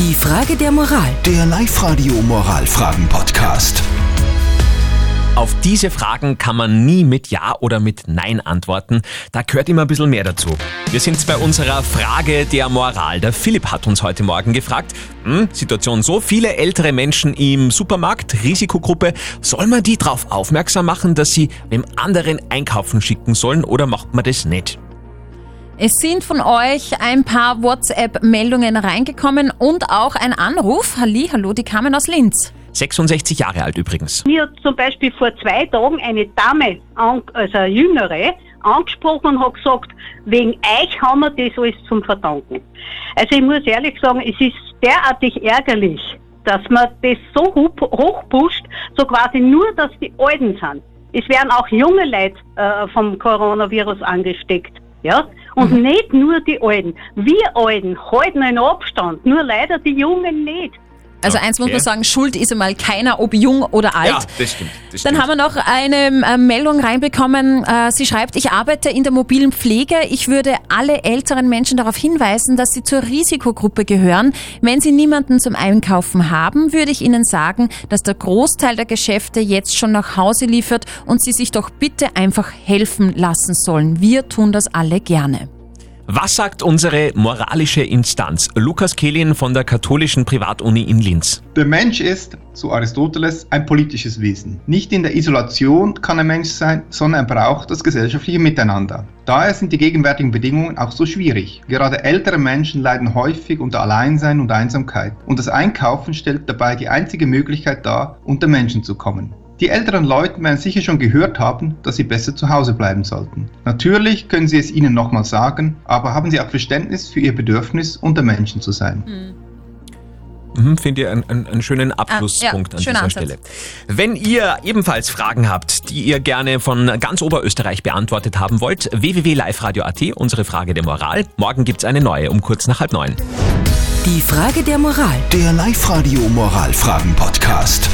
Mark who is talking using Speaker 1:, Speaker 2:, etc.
Speaker 1: Die Frage der Moral.
Speaker 2: Der Live-Radio Moralfragen-Podcast.
Speaker 3: Auf diese Fragen kann man nie mit Ja oder mit Nein antworten. Da gehört immer ein bisschen mehr dazu. Wir sind bei unserer Frage der Moral. Der Philipp hat uns heute Morgen gefragt, hm, Situation so, viele ältere Menschen im Supermarkt, Risikogruppe, soll man die darauf aufmerksam machen, dass sie dem anderen einkaufen schicken sollen oder macht man das nicht?
Speaker 4: Es sind von euch ein paar WhatsApp-Meldungen reingekommen und auch ein Anruf. Halli, hallo, die kamen aus Linz.
Speaker 3: 66 Jahre alt übrigens.
Speaker 5: Mir hat zum Beispiel vor zwei Tagen eine Dame, an- also eine Jüngere, angesprochen und hat gesagt, wegen euch haben wir das alles zum Verdanken. Also ich muss ehrlich sagen, es ist derartig ärgerlich, dass man das so hoch- hochpusht, so quasi nur, dass die Alten sind. Es werden auch junge Leute äh, vom Coronavirus angesteckt. Ja? Und nicht nur die Alten. Wir Alten halten einen Abstand, nur leider die Jungen nicht.
Speaker 4: Also eins muss
Speaker 3: Okay.
Speaker 4: man sagen, schuld ist einmal keiner, ob jung oder alt.
Speaker 3: Ja, das stimmt. Das
Speaker 4: Dann
Speaker 3: stimmt.
Speaker 4: haben wir noch eine äh, Meldung reinbekommen. Äh, sie schreibt, ich arbeite in der mobilen Pflege. Ich würde alle älteren Menschen darauf hinweisen, dass sie zur Risikogruppe gehören. Wenn sie niemanden zum Einkaufen haben, würde ich ihnen sagen, dass der Großteil der Geschäfte jetzt schon nach Hause liefert und sie sich doch bitte einfach helfen lassen sollen. Wir tun das alle gerne.
Speaker 3: Was sagt unsere moralische Instanz? Lukas Kehlin von der katholischen Privatuni in Linz.
Speaker 6: Der Mensch ist, so Aristoteles, ein politisches Wesen. Nicht in der Isolation kann ein Mensch sein, sondern er braucht das gesellschaftliche Miteinander. Daher sind die gegenwärtigen Bedingungen auch so schwierig. Gerade ältere Menschen leiden häufig unter Alleinsein und Einsamkeit. Und das Einkaufen stellt dabei die einzige Möglichkeit dar, unter Menschen zu kommen. Die älteren Leute werden sicher schon gehört haben, dass sie besser zu Hause bleiben sollten. Natürlich können sie es ihnen nochmal sagen, aber haben sie auch Verständnis für ihr Bedürfnis, unter Menschen zu sein.
Speaker 3: Mhm, Finde ich einen, einen, einen schönen Abschlusspunkt
Speaker 4: Ah, ja,
Speaker 3: an dieser
Speaker 4: Ansatz.
Speaker 3: Stelle. Wenn ihr ebenfalls Fragen habt, die ihr gerne von ganz Oberösterreich beantwortet haben wollt, www.liveradio.at, unsere Frage der Moral. Morgen gibt's eine neue um kurz nach halb neun.
Speaker 1: Die Frage der Moral.
Speaker 2: Der Live-Radio Moralfragen-Podcast.